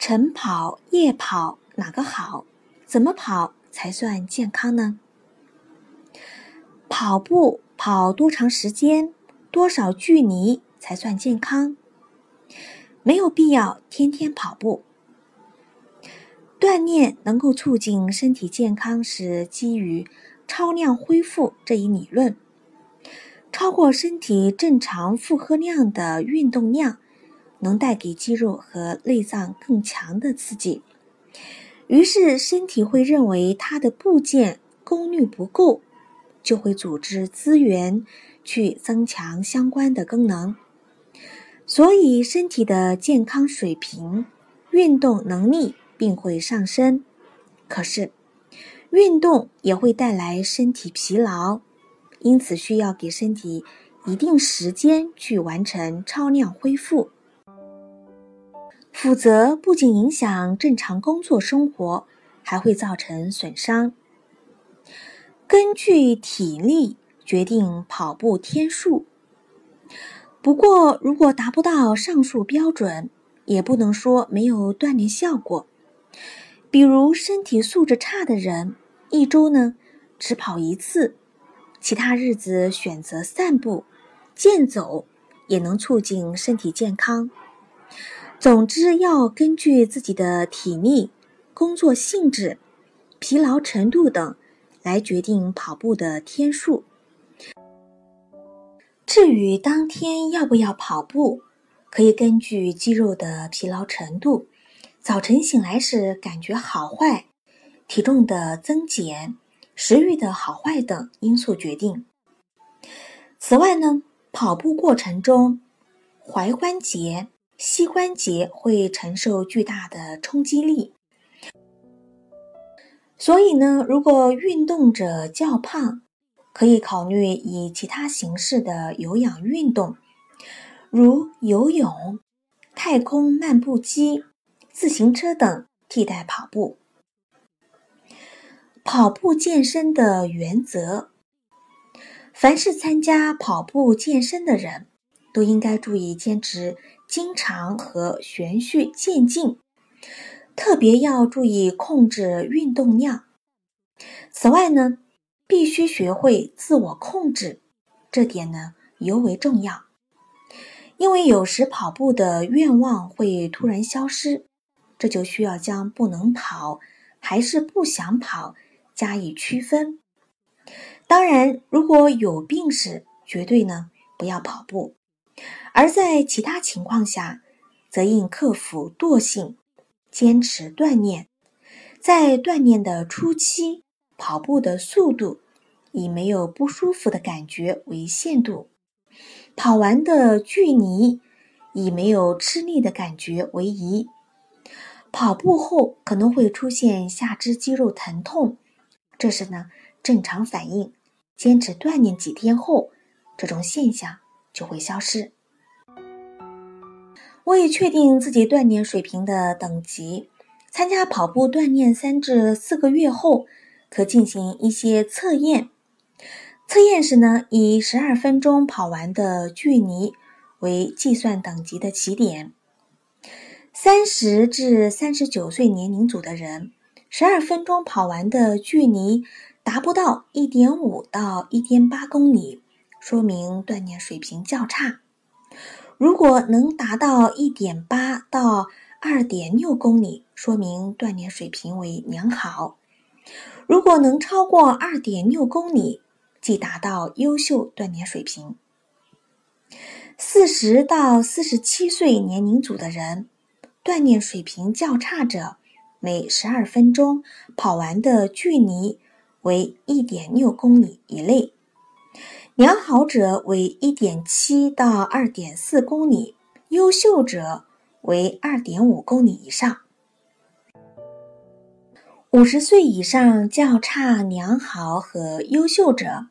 晨跑、夜跑哪个好？怎么跑才算健康呢？跑步跑多长时间、多少距离才算健康？没有必要天天跑步。锻炼能够促进身体健康，是基于超量恢复这一理论。超过身体正常负荷量的运动量。能带给肌肉和内脏更强的刺激，于是身体会认为它的部件功率不够，就会组织资源去增强相关的功能，所以身体的健康水平、运动能力并会上升。可是，运动也会带来身体疲劳，因此需要给身体一定时间去完成超量恢复。否则，不仅影响正常工作生活，还会造成损伤。根据体力决定跑步天数。不过，如果达不到上述标准，也不能说没有锻炼效果。比如，身体素质差的人，一周呢只跑一次，其他日子选择散步、健走，也能促进身体健康。总之，要根据自己的体力、工作性质、疲劳程度等来决定跑步的天数。至于当天要不要跑步，可以根据肌肉的疲劳程度、早晨醒来时感觉好坏、体重的增减、食欲的好坏等因素决定。此外呢，跑步过程中踝关节。膝关节会承受巨大的冲击力，所以呢，如果运动者较胖，可以考虑以其他形式的有氧运动，如游泳、太空漫步机、自行车等替代跑步。跑步健身的原则：凡是参加跑步健身的人，都应该注意坚持。经常和循序渐进，特别要注意控制运动量。此外呢，必须学会自我控制，这点呢尤为重要。因为有时跑步的愿望会突然消失，这就需要将不能跑还是不想跑加以区分。当然，如果有病时，绝对呢不要跑步。而在其他情况下，则应克服惰性，坚持锻炼。在锻炼的初期，跑步的速度以没有不舒服的感觉为限度，跑完的距离以没有吃力的感觉为宜。跑步后可能会出现下肢肌肉疼痛，这是呢正常反应。坚持锻炼几天后，这种现象就会消失。为确定自己锻炼水平的等级，参加跑步锻炼三至四个月后，可进行一些测验。测验时呢，以十二分钟跑完的距离为计算等级的起点。三十至三十九岁年龄组的人，十二分钟跑完的距离达不到一点五到一点八公里，说明锻炼水平较差。如果能达到一点八到二点六公里，说明锻炼水平为良好；如果能超过二点六公里，即达到优秀锻炼水平。四十到四十七岁年龄组的人，锻炼水平较差者，每十二分钟跑完的距离为一点六公里以内。良好者为一点七到二点四公里，优秀者为二点五公里以上。五十岁以上较差良好和优秀者，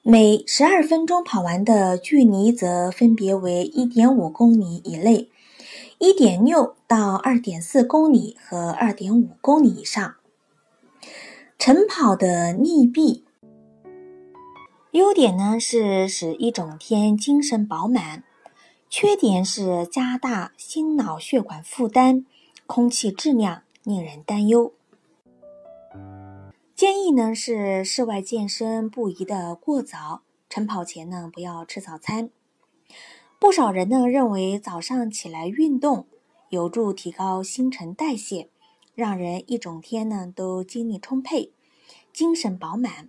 每十二分钟跑完的距离则分别为一点五公里以内、一点六到二点四公里和二点五公里以上。晨跑的利弊。优点呢是使一整天精神饱满，缺点是加大心脑血管负担，空气质量令人担忧。建议呢是室外健身不宜的过早，晨跑前呢不要吃早餐。不少人呢认为早上起来运动有助提高新陈代谢，让人一整天呢都精力充沛，精神饱满。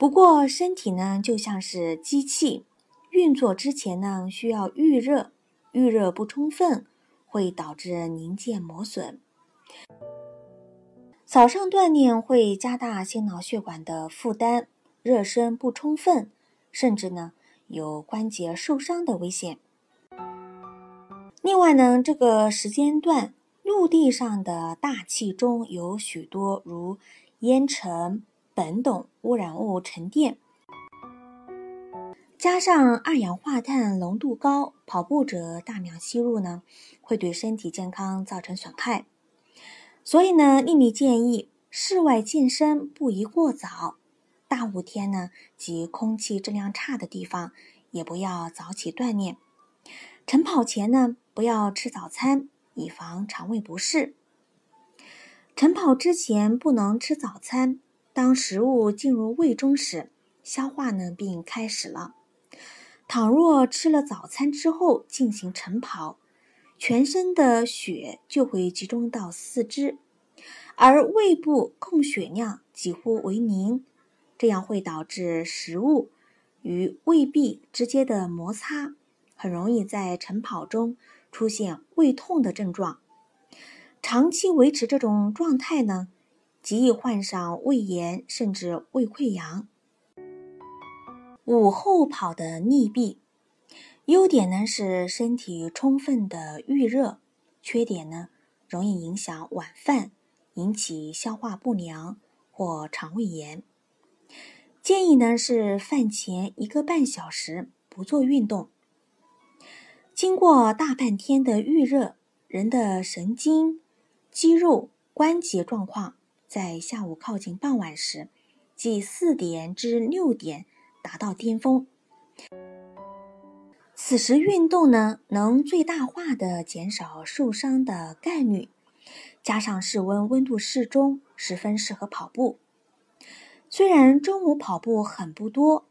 不过，身体呢就像是机器，运作之前呢需要预热，预热不充分会导致零件磨损。早上锻炼会加大心脑血管的负担，热身不充分，甚至呢有关节受伤的危险。另外呢，这个时间段陆地上的大气中有许多如烟尘。苯等污染物沉淀，加上二氧化碳浓度高，跑步者大量吸入呢，会对身体健康造成损害。所以呢，丽丽建议室外健身不宜过早，大雾天呢及空气质量差的地方也不要早起锻炼。晨跑前呢，不要吃早餐，以防肠胃不适。晨跑之前不能吃早餐。当食物进入胃中时，消化呢并开始了。倘若吃了早餐之后进行晨跑，全身的血就会集中到四肢，而胃部供血量几乎为零，这样会导致食物与胃壁之间的摩擦，很容易在晨跑中出现胃痛的症状。长期维持这种状态呢？极易患上胃炎，甚至胃溃疡。午后跑的利弊，优点呢是身体充分的预热，缺点呢容易影响晚饭，引起消化不良或肠胃炎。建议呢是饭前一个半小时不做运动。经过大半天的预热，人的神经、肌肉、关节状况。在下午靠近傍晚时，即四点至六点达到巅峰。此时运动呢，能最大化的减少受伤的概率。加上室温温度适中，十分适合跑步。虽然中午跑步很不多，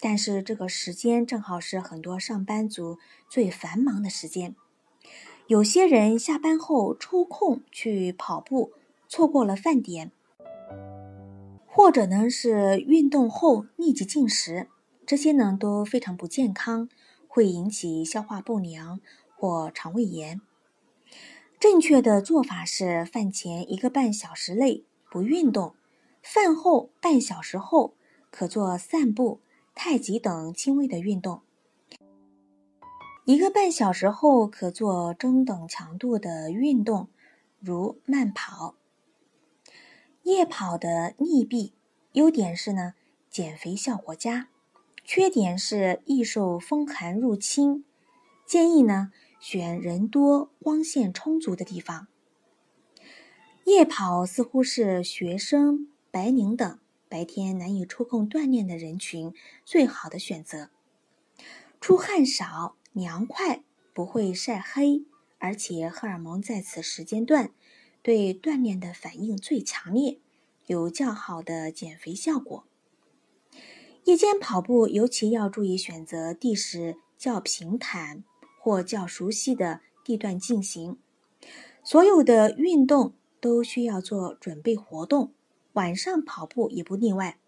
但是这个时间正好是很多上班族最繁忙的时间。有些人下班后抽空去跑步。错过了饭点，或者呢是运动后立即进食，这些呢都非常不健康，会引起消化不良或肠胃炎。正确的做法是饭前一个半小时内不运动，饭后半小时后可做散步、太极等轻微的运动，一个半小时后可做中等强度的运动，如慢跑。夜跑的利弊，优点是呢，减肥效果佳；缺点是易受风寒入侵。建议呢，选人多、光线充足的地方。夜跑似乎是学生、白领等白天难以抽空锻炼的人群最好的选择。出汗少、凉快，不会晒黑，而且荷尔蒙在此时间段。对锻炼的反应最强烈，有较好的减肥效果。夜间跑步尤其要注意选择地势较平坦或较熟悉的地段进行。所有的运动都需要做准备活动，晚上跑步也不例外。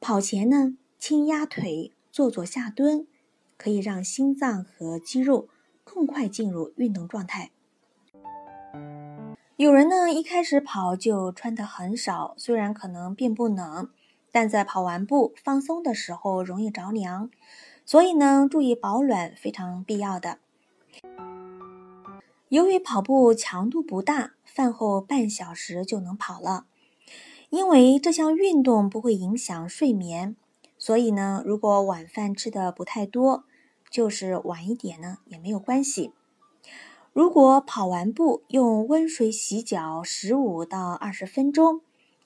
跑前呢，轻压腿，做做下蹲，可以让心脏和肌肉更快进入运动状态。有人呢，一开始跑就穿的很少，虽然可能并不冷，但在跑完步放松的时候容易着凉，所以呢，注意保暖非常必要的。由于跑步强度不大，饭后半小时就能跑了。因为这项运动不会影响睡眠，所以呢，如果晚饭吃的不太多，就是晚一点呢也没有关系。如果跑完步用温水洗脚十五到二十分钟，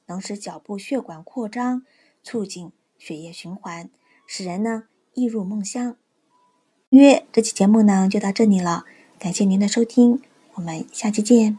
能使脚部血管扩张，促进血液循环，使人呢易入梦乡。约这期节目呢就到这里了，感谢您的收听，我们下期见。